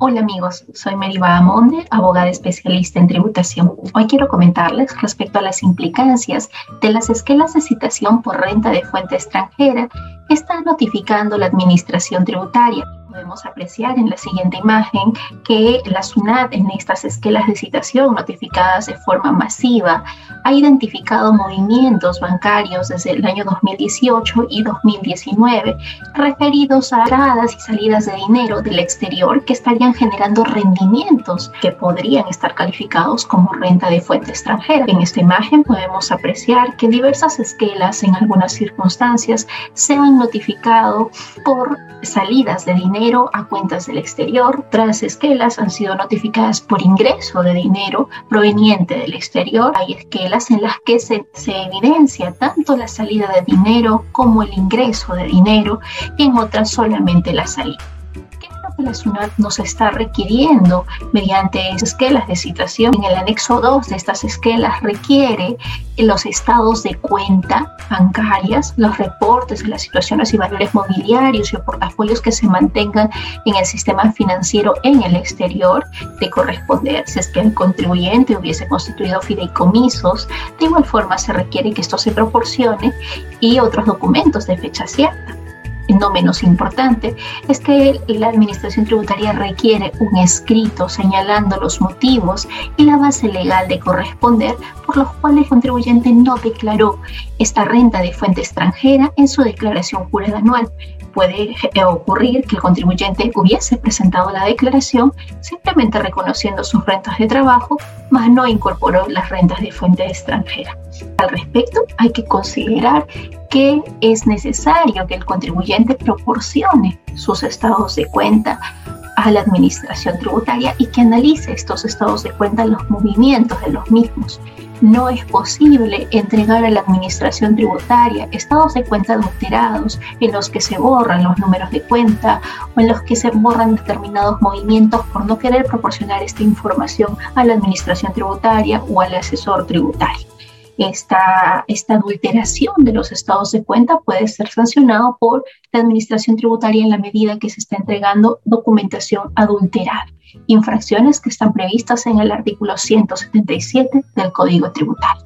Hola amigos, soy Meriba Amonde, abogada especialista en tributación. Hoy quiero comentarles respecto a las implicancias de las esquelas de citación por renta de fuente extranjera que está notificando la Administración Tributaria podemos apreciar en la siguiente imagen que la SUNAT en estas esquelas de citación notificadas de forma masiva ha identificado movimientos bancarios desde el año 2018 y 2019 referidos a entradas y salidas de dinero del exterior que estarían generando rendimientos que podrían estar calificados como renta de fuente extranjera. En esta imagen podemos apreciar que diversas esquelas en algunas circunstancias se han notificado por salidas de dinero a cuentas del exterior. Otras esquelas han sido notificadas por ingreso de dinero proveniente del exterior. Hay esquelas en las que se, se evidencia tanto la salida de dinero como el ingreso de dinero y en otras solamente la salida la SUNAT nos está requiriendo mediante esquelas de citación. En el anexo 2 de estas esquelas requiere los estados de cuenta bancarias, los reportes de las situaciones y valores mobiliarios y portafolios que se mantengan en el sistema financiero en el exterior de corresponder si es que el contribuyente hubiese constituido fideicomisos. De igual forma se requiere que esto se proporcione y otros documentos de fecha cierta no menos importante, es que la Administración Tributaria requiere un escrito señalando los motivos y la base legal de corresponder por los cuales el contribuyente no declaró esta renta de fuente extranjera en su declaración jurada anual. Puede eh, ocurrir que el contribuyente hubiese presentado la declaración simplemente reconociendo sus rentas de trabajo, mas no incorporó las rentas de fuente extranjera. Al respecto, hay que considerar que es necesario que el contribuyente proporcione sus estados de cuenta a la administración tributaria y que analice estos estados de cuenta, los movimientos de los mismos. No es posible entregar a la administración tributaria estados de cuenta adulterados en los que se borran los números de cuenta o en los que se borran determinados movimientos por no querer proporcionar esta información a la administración tributaria o al asesor tributario esta, esta adulteración de los estados de cuenta puede ser sancionado por la Administración Tributaria en la medida que se está entregando documentación adulterada, infracciones que están previstas en el artículo 177 del Código Tributario.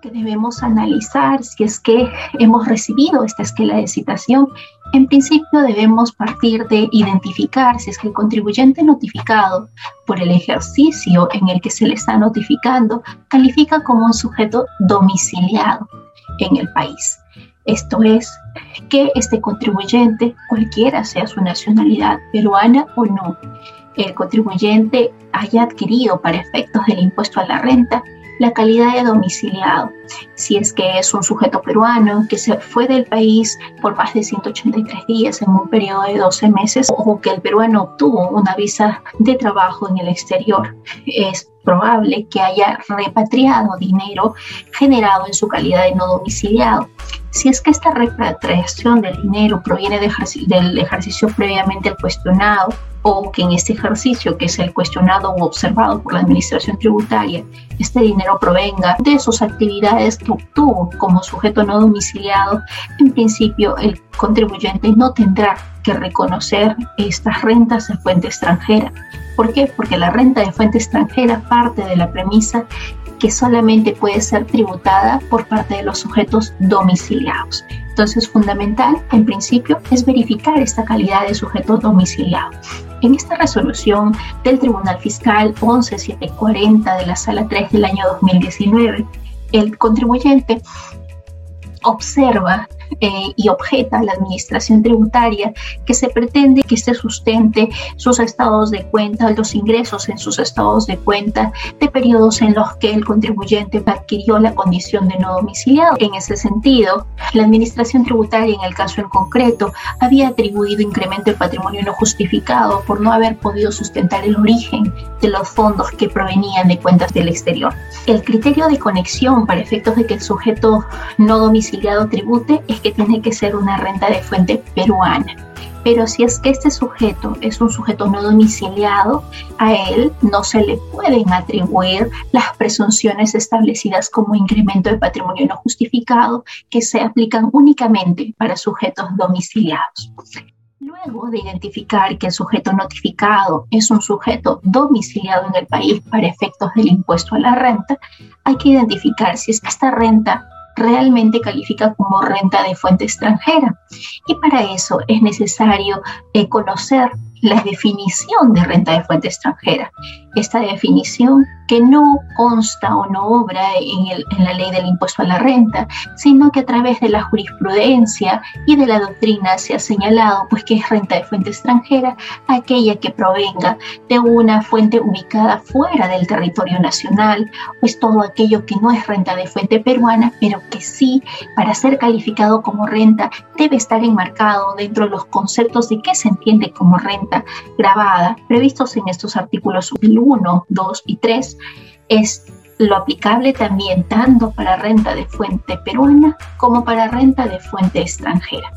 Que debemos analizar si es que hemos recibido esta esquela de citación, en principio debemos partir de identificar si es que el contribuyente notificado por el ejercicio en el que se le está notificando califica como un sujeto domiciliado en el país. Esto es, que este contribuyente, cualquiera sea su nacionalidad, peruana o no, el contribuyente haya adquirido para efectos del impuesto a la renta la calidad de domiciliado. Si es que es un sujeto peruano que se fue del país por más de 183 días en un periodo de 12 meses o que el peruano obtuvo una visa de trabajo en el exterior, es probable que haya repatriado dinero generado en su calidad de no domiciliado. Si es que esta repatriación del dinero proviene del ejercicio previamente cuestionado, o que en este ejercicio, que es el cuestionado o observado por la Administración Tributaria, este dinero provenga de sus actividades que obtuvo como sujeto no domiciliado, en principio el contribuyente no tendrá que reconocer estas rentas de fuente extranjera. ¿Por qué? Porque la renta de fuente extranjera parte de la premisa que solamente puede ser tributada por parte de los sujetos domiciliados. Entonces, fundamental, en principio, es verificar esta calidad de sujeto domiciliado. En esta resolución del Tribunal Fiscal 11740 de la Sala 3 del año 2019, el contribuyente observa eh, y objeta a la administración tributaria que se pretende que se sustente sus estados de cuenta, los ingresos en sus estados de cuenta de periodos en los que el contribuyente adquirió la condición de no domiciliado. En ese sentido, la administración tributaria en el caso en concreto había atribuido incremento de patrimonio no justificado por no haber podido sustentar el origen de los fondos que provenían de cuentas del exterior. El criterio de conexión para efectos de que el sujeto no domiciliado tribute es que tiene que ser una renta de fuente peruana. Pero si es que este sujeto es un sujeto no domiciliado, a él no se le pueden atribuir las presunciones establecidas como incremento de patrimonio no justificado que se aplican únicamente para sujetos domiciliados. Luego de identificar que el sujeto notificado es un sujeto domiciliado en el país para efectos del impuesto a la renta, hay que identificar si es que esta renta realmente califica como renta de fuente extranjera. Y para eso es necesario eh, conocer la definición de renta de fuente extranjera. Esta definición que no consta o no obra en, la ley del impuesto a la renta, sino que a través de la jurisprudencia y de la doctrina se ha señalado pues que es renta de fuente extranjera aquella que provenga de una fuente ubicada fuera del territorio nacional, pues todo aquello que no es renta de fuente peruana, pero que sí, para ser calificado como renta, debe estar enmarcado dentro de los conceptos de qué se entiende como renta grabada, previstos en estos artículos 1, 2 y 3 es lo aplicable también tanto para renta de fuente peruana como para renta de fuente extranjera,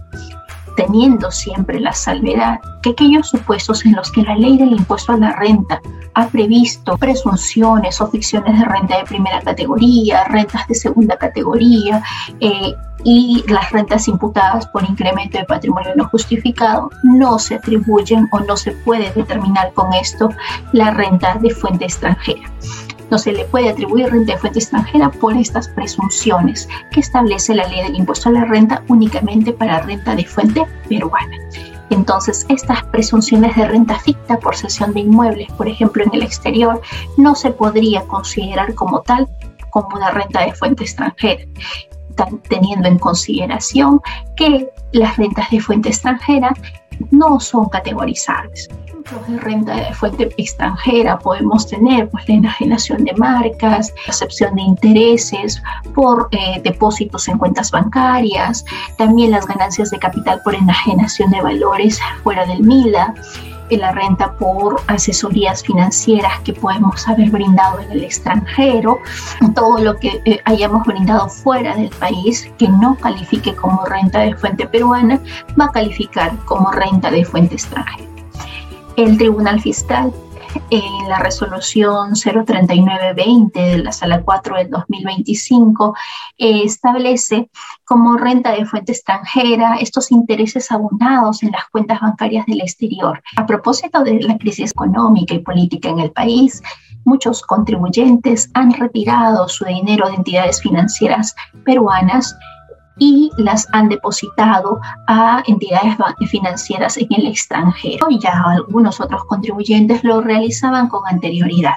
teniendo siempre la salvedad que aquellos supuestos en los que la ley del impuesto a la renta ha previsto presunciones o ficciones de renta de primera categoría, rentas de segunda categoría, eh, y las rentas imputadas por incremento de patrimonio no justificado no se atribuyen o no se puede determinar con esto la renta de fuente extranjera. No se le puede atribuir renta de fuente extranjera por estas presunciones que establece la ley del impuesto a la renta únicamente para renta de fuente peruana. Entonces, estas presunciones de renta ficta por cesión de inmuebles, por ejemplo, en el exterior, no se podría considerar como tal como una renta de fuente extranjera teniendo en consideración que las rentas de fuente extranjera no son categorizables. Ejemplos de renta de fuente extranjera podemos tener pues, la enajenación de marcas, la recepción de intereses por eh, depósitos en cuentas bancarias, también las ganancias de capital por enajenación de valores fuera del MILA, la renta por asesorías financieras que podemos haber brindado en el extranjero, todo lo que eh, hayamos brindado fuera del país que no califique como renta de fuente peruana, va a calificar como renta de fuente extranjera. El Tribunal Fiscal en la resolución 03920 de la sala 4 del 2025 eh, establece como renta de fuente extranjera estos intereses abonados en las cuentas bancarias del exterior. A propósito de la crisis económica y política en el país, muchos contribuyentes han retirado su dinero de entidades financieras peruanas y las han depositado a entidades financieras en el extranjero. Ya algunos otros contribuyentes lo realizaban con anterioridad.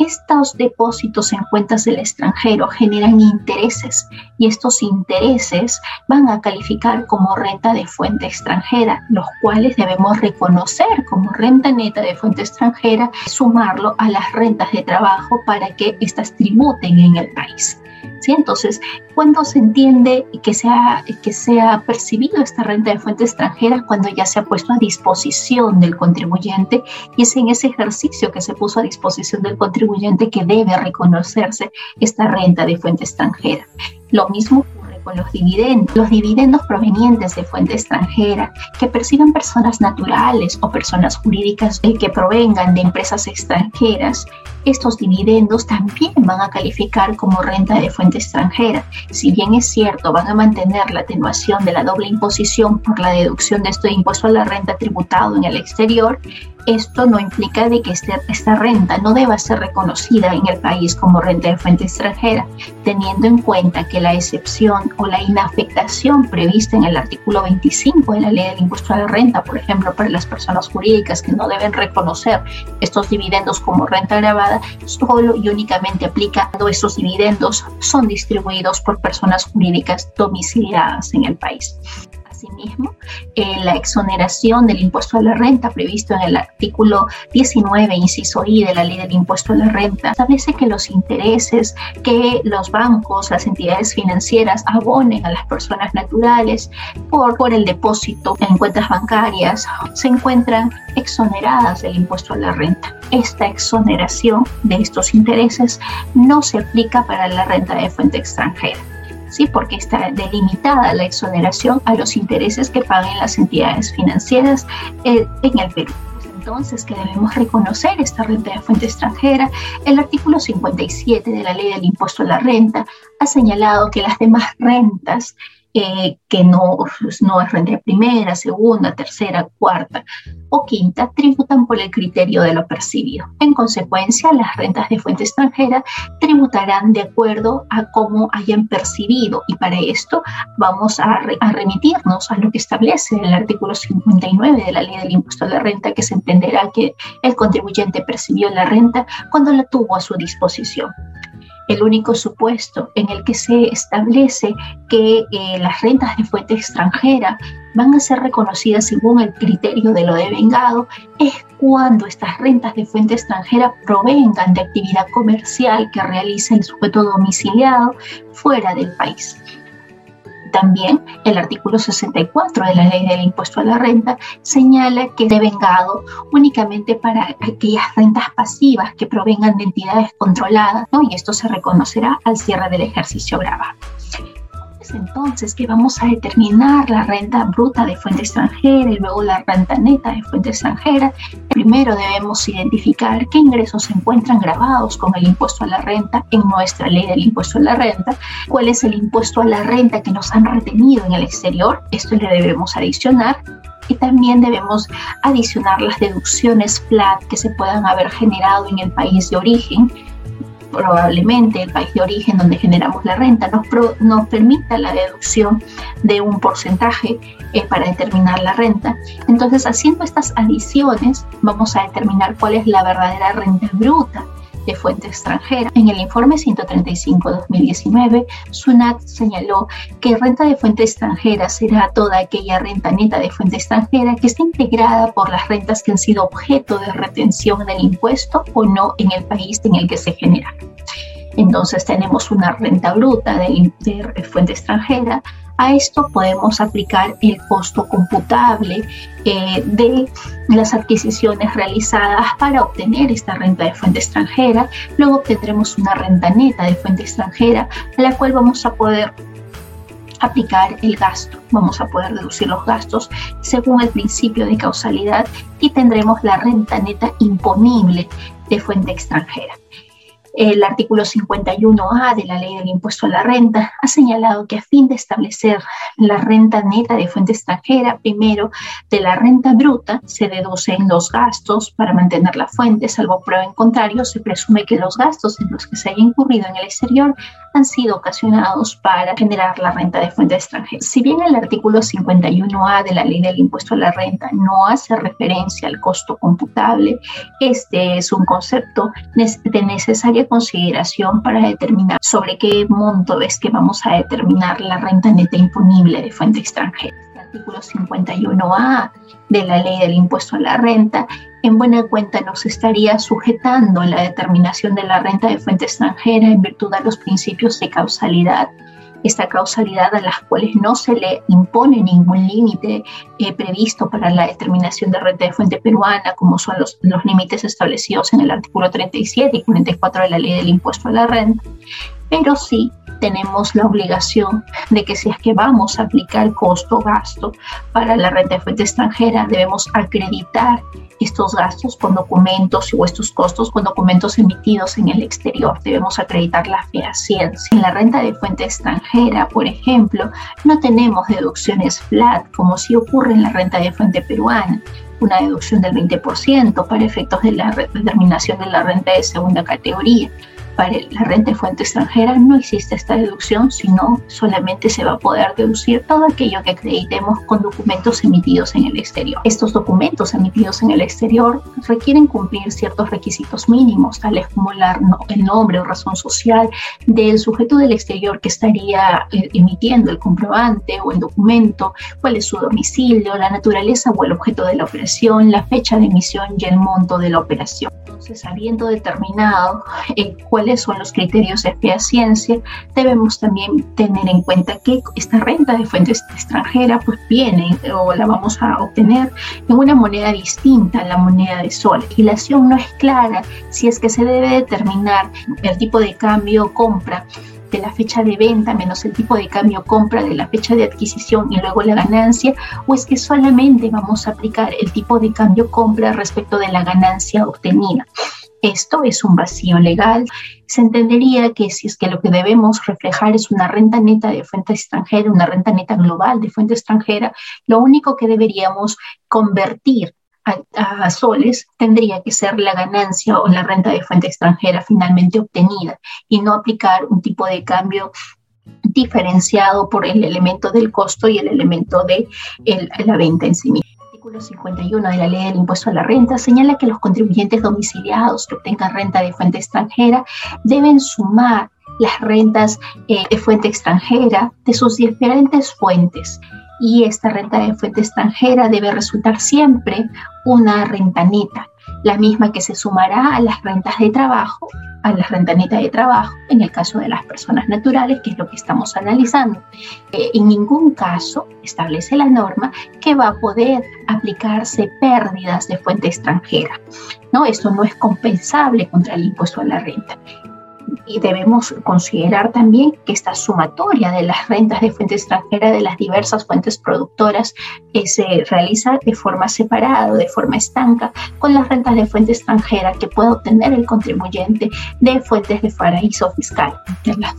Estos depósitos en cuentas del extranjero generan intereses y estos intereses van a calificar como renta de fuente extranjera, los cuales debemos reconocer como renta neta de fuente extranjera, sumarlo a las rentas de trabajo para que éstas tributen en el país. Entonces, ¿cuándo se entiende que se, que se ha percibido esta renta de fuente extranjera? Cuando ya se ha puesto a disposición del contribuyente y es en ese ejercicio que se puso a disposición del contribuyente que debe reconocerse esta renta de fuente extranjera. Lo mismo con los dividendos. Los dividendos provenientes de fuente extranjera que perciban personas naturales o personas jurídicas que provengan de empresas extranjeras, estos dividendos también van a calificar como renta de fuente extranjera. Si bien es cierto, van a mantener la atenuación de la doble imposición por la deducción de este impuesto a la renta tributado en el exterior, esto no implica de que este, esta renta no deba ser reconocida en el país como renta de fuente extranjera, teniendo en cuenta que la excepción o la inafectación prevista en el artículo 25 de la ley del impuesto a la renta, por ejemplo, para las personas jurídicas que no deben reconocer estos dividendos como renta grabada, solo y únicamente aplica cuando estos dividendos son distribuidos por personas jurídicas domiciliadas en el país. Asimismo, eh, la exoneración del impuesto a la renta previsto en el artículo 19, inciso I de la ley del impuesto a la renta, establece que los intereses que los bancos, las entidades financieras abonen a las personas naturales por, por el depósito en cuentas bancarias se encuentran exoneradas del impuesto a la renta. Esta exoneración de estos intereses no se aplica para la renta de fuente extranjera. ¿Sí? porque está delimitada la exoneración a los intereses que paguen las entidades financieras eh, en el Perú entonces que debemos reconocer esta renta de fuente extranjera, el artículo 57 de la ley del impuesto a la renta ha señalado que las demás rentas eh, que no, no es renta primera, segunda, tercera, cuarta o quinta, tributan por el criterio de lo percibido. En consecuencia, las rentas de fuente extranjera tributarán de acuerdo a cómo hayan percibido y para esto vamos a, a remitirnos a lo que establece el artículo 59 de la ley del impuesto a la renta, que se entenderá que el contribuyente percibió la renta cuando la tuvo a su disposición el único supuesto en el que se establece que eh, las rentas de fuente extranjera van a ser reconocidas según el criterio de lo devengado es cuando estas rentas de fuente extranjera provengan de actividad comercial que realiza el sujeto domiciliado fuera del país. También el artículo 64 de la ley del impuesto a la renta señala que es devengado únicamente para aquellas rentas pasivas que provengan de entidades controladas, ¿no? y esto se reconocerá al cierre del ejercicio grabado entonces que vamos a determinar la renta bruta de fuente extranjera y luego la renta neta de fuente extranjera. Primero debemos identificar qué ingresos se encuentran grabados con el impuesto a la renta en nuestra ley del impuesto a la renta, cuál es el impuesto a la renta que nos han retenido en el exterior, esto le debemos adicionar. Y también debemos adicionar las deducciones flat que se puedan haber generado en el país de origen probablemente el país de origen donde generamos la renta nos, permita la deducción de un porcentaje eh, para determinar la renta. Entonces, haciendo estas adiciones, vamos a determinar cuál es la verdadera renta bruta de fuente extranjera. En el informe 135-2019, SUNAT señaló que renta de fuente extranjera será toda aquella renta neta de fuente extranjera que esté integrada por las rentas que han sido objeto de retención del impuesto o no en el país en el que se genera. Entonces tenemos una renta bruta de, de fuente extranjera, a esto podemos aplicar el costo computable eh, de las adquisiciones realizadas para obtener esta renta de fuente extranjera. Luego obtendremos una renta neta de fuente extranjera a la cual vamos a poder aplicar el gasto. Vamos a poder deducir los gastos según el principio de causalidad y tendremos la renta neta imponible de fuente extranjera. El artículo 51A de la ley del impuesto a la renta ha señalado que a fin de establecer la renta neta de fuente extranjera, primero de la renta bruta se deducen los gastos para mantener la fuente, salvo prueba en contrario, se presume que los gastos en los que se haya incurrido en el exterior han sido ocasionados para generar la renta de fuente extranjera. Si bien el artículo 51A de la ley del impuesto a la renta no hace referencia al costo computable, este es un concepto de necesaria consideración para determinar sobre qué monto es que vamos a determinar la renta neta imponible de fuente extranjera. El artículo 51A de la ley del impuesto a la renta en buena cuenta nos estaría sujetando la determinación de la renta de fuente extranjera en virtud de los principios de causalidad esta causalidad a las cuales no se le impone ningún límite eh, previsto para la determinación de renta de fuente peruana, como son los, los límites establecidos en el artículo 37 y 44 de la ley del impuesto a la renta, pero sí tenemos la obligación de que si es que vamos a aplicar costo-gasto para la renta de fuente extranjera, debemos acreditar estos gastos con documentos o estos costos con documentos emitidos en el exterior. Debemos acreditar la fehaciencia. En la renta de fuente extranjera, por ejemplo, no tenemos deducciones flat como si ocurre en la renta de fuente peruana una deducción del 20% para efectos de la determinación de la renta de segunda categoría para la renta de fuente extranjera no existe esta deducción, sino solamente se va a poder deducir todo aquello que acreditemos con documentos emitidos en el exterior. Estos documentos emitidos en el exterior requieren cumplir ciertos requisitos mínimos, tales como el nombre o razón social del sujeto del exterior que estaría eh, emitiendo el comprobante o el documento, cuál es su domicilio, la naturaleza o el objeto de la operación, la fecha de emisión y el monto de la operación. Entonces, habiendo determinado eh, son los criterios de ciencia, debemos también tener en cuenta que esta renta de fuente extranjera pues viene o la vamos a obtener en una moneda distinta a la moneda de sol. La legislación no es clara si es que se debe determinar el tipo de cambio compra de la fecha de venta menos el tipo de cambio compra de la fecha de adquisición y luego la ganancia, o es que solamente vamos a aplicar el tipo de cambio compra respecto de la ganancia obtenida. Esto es un vacío legal. Se entendería que si es que lo que debemos reflejar es una renta neta de fuente extranjera, una renta neta global de fuente extranjera, lo único que deberíamos convertir a, soles tendría que ser la ganancia o la renta de fuente extranjera finalmente obtenida y no aplicar un tipo de cambio diferenciado por el elemento del costo y el elemento de la venta en sí misma. Artículo 51 de la ley del impuesto a la renta señala que los contribuyentes domiciliados que obtengan renta de fuente extranjera deben sumar las rentas eh, de fuente extranjera de sus diferentes fuentes. Y esta renta de fuente extranjera debe resultar siempre una renta neta, la misma que se sumará a las rentas de trabajo, a la renta neta de trabajo, en el caso de las personas naturales, que es lo que estamos analizando. Eh, en ningún caso establece la norma que va a poder aplicarse pérdidas de fuente extranjera. ¿no? Esto no es compensable contra el impuesto a la renta y debemos considerar también que esta sumatoria de las rentas de fuente extranjera de las diversas fuentes productoras se realiza de forma separada de forma estanca con las rentas de fuente extranjera que puede obtener el contribuyente de fuentes de paraíso fiscal. De las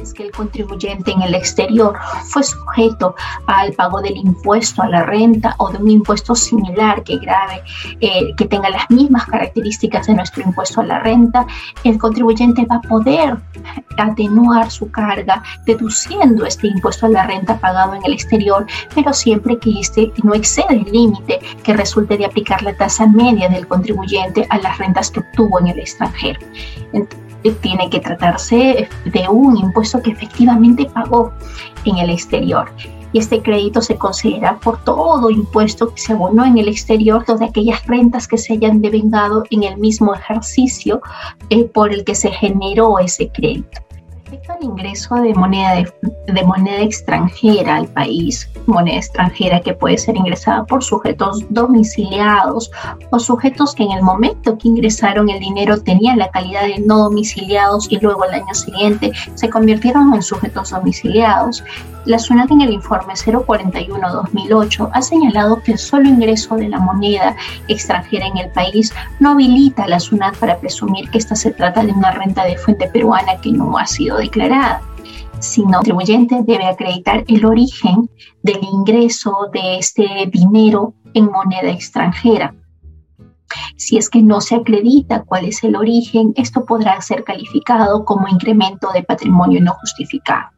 es que el contribuyente en el exterior fue sujeto al pago del impuesto a la renta o de un impuesto similar que grave, eh, que tenga las mismas características de nuestro impuesto a la renta, el contribuyente va a poder atenuar su carga deduciendo este impuesto a la renta pagado en el exterior, pero siempre que este no excede el límite que resulte de aplicar la tasa media del contribuyente a las rentas que obtuvo en el extranjero tiene que tratarse de un impuesto que efectivamente pagó en el exterior. Y este crédito se considera por todo impuesto que se abonó en el exterior, todas aquellas rentas que se hayan devengado en el mismo ejercicio eh, por el que se generó ese crédito. Respecto al ingreso de moneda, de, moneda extranjera al país, moneda extranjera que puede ser ingresada por sujetos domiciliados o sujetos que en el momento que ingresaron el dinero tenían la calidad de no domiciliados y luego el año siguiente se convirtieron en sujetos domiciliados. La SUNAT en el informe 041-2008 ha señalado que el solo ingreso de la moneda extranjera en el país no habilita a la SUNAT para presumir que esta se trata de una renta de fuente peruana que no ha sido declarada sino el contribuyente debe acreditar el origen del ingreso de este dinero en moneda extranjera. Si es que no se acredita cuál es el origen, esto podrá ser calificado como incremento de patrimonio no justificado.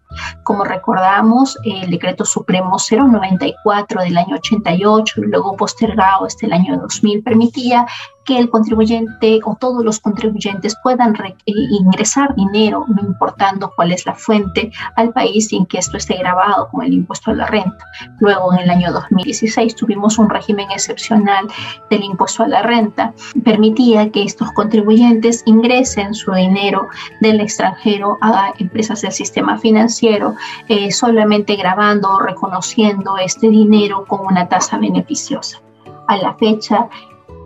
Como recordamos, el decreto supremo 094 del año 88 y luego postergado hasta el año 2000 permitía que el contribuyente o todos los contribuyentes puedan eh, ingresar dinero, no importando cuál es la fuente, al país sin que esto esté grabado con el impuesto a la renta. Luego, en el año 2016, tuvimos un régimen excepcional del impuesto a la renta. Permitía que estos contribuyentes ingresen su dinero del extranjero a empresas del sistema financiero, eh, solamente grabando o reconociendo este dinero con una tasa beneficiosa. A la fecha,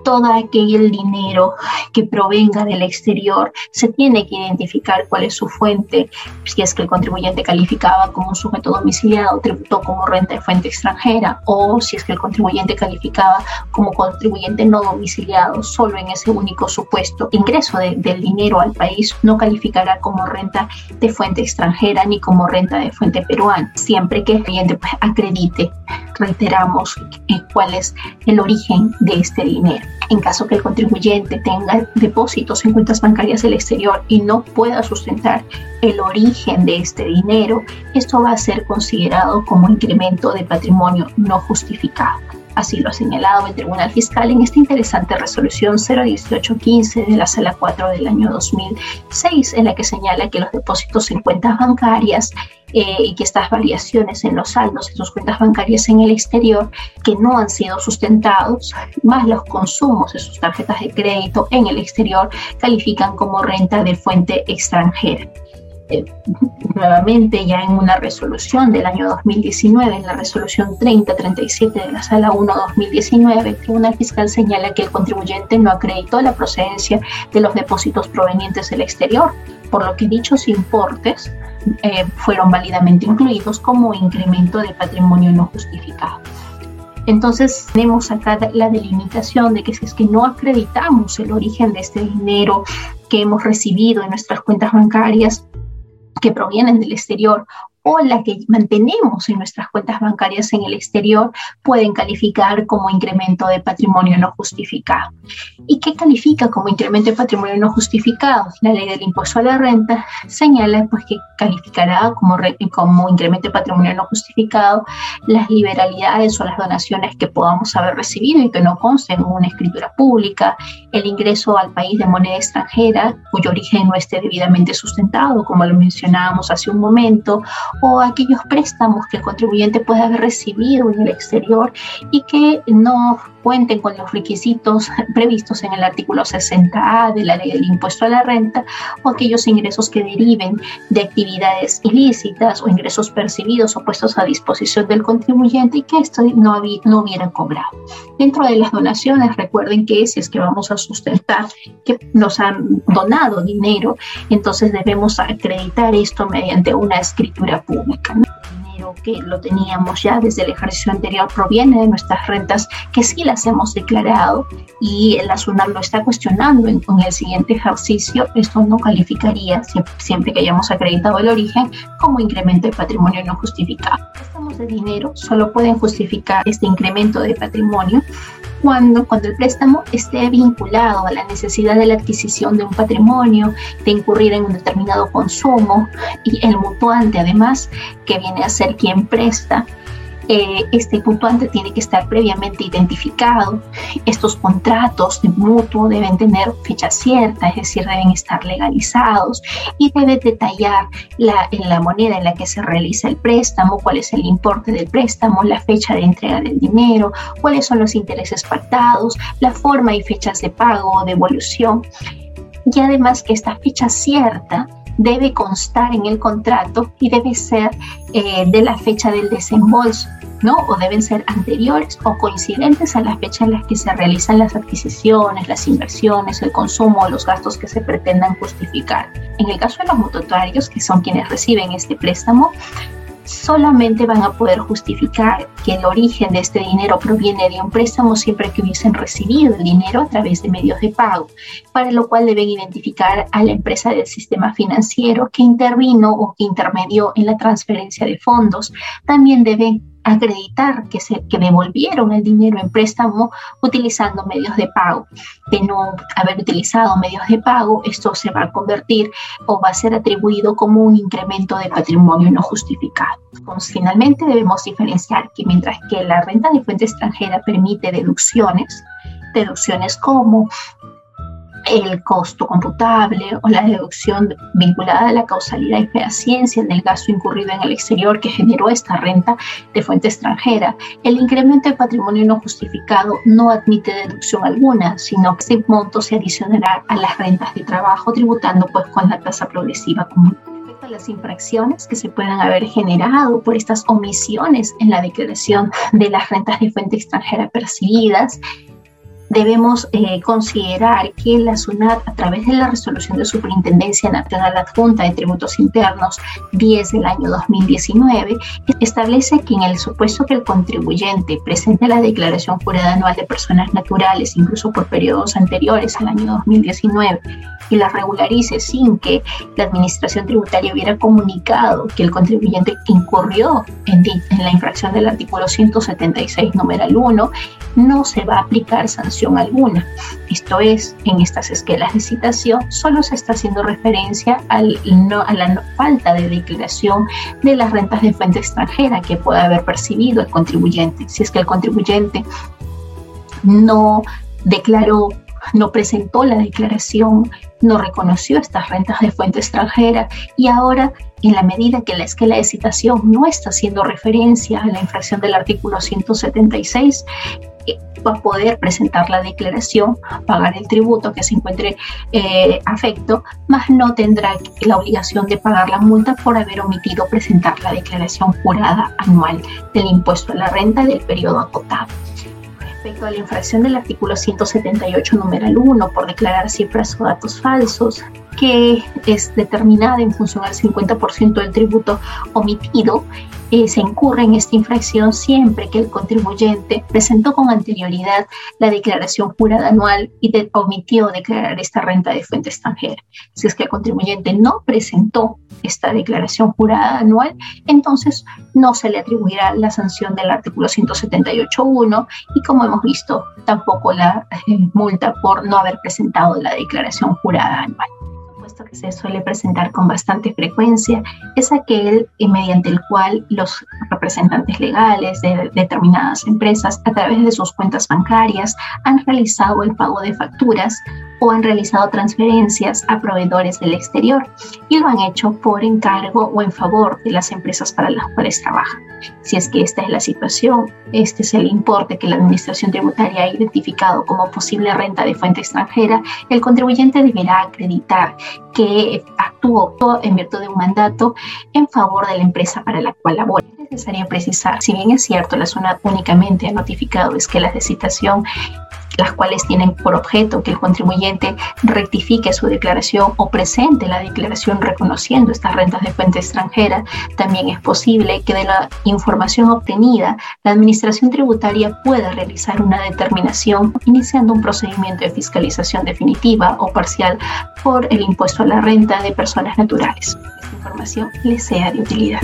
todo aquel dinero que provenga del exterior, se tiene que identificar cuál es su fuente, si es que el contribuyente calificaba como un sujeto domiciliado, tributó como renta de fuente extranjera, o si es que el contribuyente calificaba como contribuyente no domiciliado, solo en ese único supuesto, ingreso del dinero al país no calificará como renta de fuente extranjera ni como renta de fuente peruana, siempre que el cliente pues, acredite reiteramos eh, cuál es el origen de este dinero. En caso que el contribuyente tenga depósitos en cuentas bancarias del exterior y no pueda sustentar el origen de este dinero, esto va a ser considerado como incremento de patrimonio no justificado. Así lo ha señalado el Tribunal Fiscal en esta interesante resolución 01815 de la Sala 4 del año 2006, en la que señala que los depósitos en cuentas bancarias eh, y que estas variaciones en los saldos en sus cuentas bancarias en el exterior que no han sido sustentados, más los consumos de sus tarjetas de crédito en el exterior, califican como renta de fuente extranjera. Eh, nuevamente ya en una resolución del año 2019, en la resolución 3037 de la Sala 1 2019, el Tribunal Fiscal señala que el contribuyente no acreditó la procedencia de los depósitos provenientes del exterior, por lo que dichos importes eh, fueron válidamente incluidos como incremento de patrimonio no justificado. Entonces tenemos acá la delimitación de que si es que no acreditamos el origen de este dinero que hemos recibido en nuestras cuentas bancarias, que provienen del exterior o la que mantenemos en nuestras cuentas bancarias en el exterior pueden calificar como incremento de patrimonio no justificado. ¿Y qué califica como incremento de patrimonio no justificado? La ley del impuesto a la renta señala pues, que calificará como, como incremento de patrimonio no justificado las liberalidades o las donaciones que podamos haber recibido y que no consten en una escritura pública, el ingreso al país de moneda extranjera cuyo origen no esté debidamente sustentado, como lo mencionábamos hace un momento, o aquellos préstamos que el contribuyente puede haber recibido en el exterior y que no cuenten con los requisitos previstos en el artículo 60A de la ley del impuesto a la renta o aquellos ingresos que deriven de actividades ilícitas o ingresos percibidos o puestos a disposición del contribuyente y que esto no, no hubieran cobrado. Dentro de las donaciones, recuerden que si es que vamos a sustentar que nos han donado dinero, entonces debemos acreditar esto mediante una escritura pública que lo teníamos ya desde el ejercicio anterior proviene de nuestras rentas que sí las hemos declarado y la SUNAT lo está cuestionando en, el siguiente ejercicio, esto no calificaría siempre, que hayamos acreditado el origen como incremento de patrimonio no justificado. Estamos de dinero solo pueden justificar este incremento de patrimonio cuando, cuando el préstamo esté vinculado a la necesidad de la adquisición de un patrimonio, de incurrir en un determinado consumo y el mutuante además, que viene a ser quien presta, eh, este puntuante tiene que estar previamente identificado. Estos contratos de mutuo deben tener fecha cierta, es decir, deben estar legalizados y debe detallar la, en la moneda en la que se realiza el préstamo, cuál es el importe del préstamo, la fecha de entrega del dinero, cuáles son los intereses pactados, la forma y fechas de pago o devolución. Y además que esta fecha cierta debe constar en el contrato y debe ser eh, de la fecha del desembolso, ¿no? O deben ser anteriores o coincidentes a la fecha en la que se realizan las adquisiciones, las inversiones, el consumo, los gastos que se pretendan justificar. En el caso de los mutuarios, que son quienes reciben este préstamo, solamente van a poder justificar que el origen de este dinero proviene de un préstamo siempre que hubiesen recibido el dinero a través de medios de pago, para lo cual deben identificar a la empresa del sistema financiero que intervino o que intermedió en la transferencia de fondos. También deben acreditar que, se, que devolvieron el dinero en préstamo utilizando medios de pago. De no haber utilizado medios de pago, esto se va a convertir o va a ser atribuido como un incremento de patrimonio no justificado. finalmente, debemos diferenciar que mientras que la renta de fuente extranjera permite deducciones, deducciones como el costo computable o la deducción vinculada a la causalidad y fehaciencia del gasto incurrido en el exterior que generó esta renta de fuente extranjera. El incremento de patrimonio no justificado no admite deducción alguna, sino que ese monto se adicionará a las rentas de trabajo tributando pues con la tasa progresiva común las infracciones que se puedan haber generado por estas omisiones en la declaración de las rentas de fuente extranjera percibidas, debemos eh, considerar que la SUNAT, a través de la resolución de Superintendencia Nacional Adjunta de Tributos Internos 10 del año 2019, establece que en el supuesto que el contribuyente presente la declaración jurada anual de personas naturales, incluso por periodos anteriores al año 2019, y la regularice sin que la Administración Tributaria hubiera comunicado que el contribuyente incurrió en, la infracción del artículo 176, numeral 1, no se va a aplicar sanción alguna. Esto es, en estas esquelas de citación solo se está haciendo referencia al no, a la falta de declaración de las rentas de fuente extranjera que puede haber percibido el contribuyente. Si es que el contribuyente no declaró no presentó la declaración, no reconoció estas rentas de fuente extranjera y ahora, en la medida que la esquela de citación no está haciendo referencia a la infracción del artículo 176, eh, va a poder presentar la declaración, pagar el tributo que se encuentre eh, afecto, más no tendrá la obligación de pagar la multa por haber omitido presentar la declaración jurada anual del impuesto a la renta del periodo acotado. Respecto a la infracción del artículo 178, numeral 1, por declarar cifras o datos falsos, que es determinada en función al 50% del tributo omitido, eh, se incurre en esta infracción siempre que el contribuyente presentó con anterioridad la declaración jurada anual y omitió declarar esta renta de fuente extranjera. Si es que el contribuyente no presentó esta declaración jurada anual, entonces no se le atribuirá la sanción del artículo 178.1 y como hemos visto, tampoco la eh, multa por no haber presentado la declaración jurada anual que se suele presentar con bastante frecuencia es aquel mediante el cual los representantes legales de determinadas empresas a través de sus cuentas bancarias han realizado el pago de facturas o han realizado transferencias a proveedores del exterior y lo han hecho por encargo o en favor de las empresas para las cuales trabajan. Si es que esta es la situación, este es el importe que la Administración Tributaria ha identificado como posible renta de fuente extranjera, el contribuyente deberá acreditar que actuó en virtud de un mandato en favor de la empresa para la cual labora. Es necesario precisar, si bien es cierto, la zona únicamente ha notificado es que la de citación las cuales tienen por objeto que el contribuyente rectifique su declaración o presente la declaración reconociendo estas rentas de fuente extranjera, también es posible que de la información obtenida la Administración Tributaria pueda realizar una determinación iniciando un procedimiento de fiscalización definitiva o parcial por el impuesto a la renta de personas naturales. Esta información les sea de utilidad.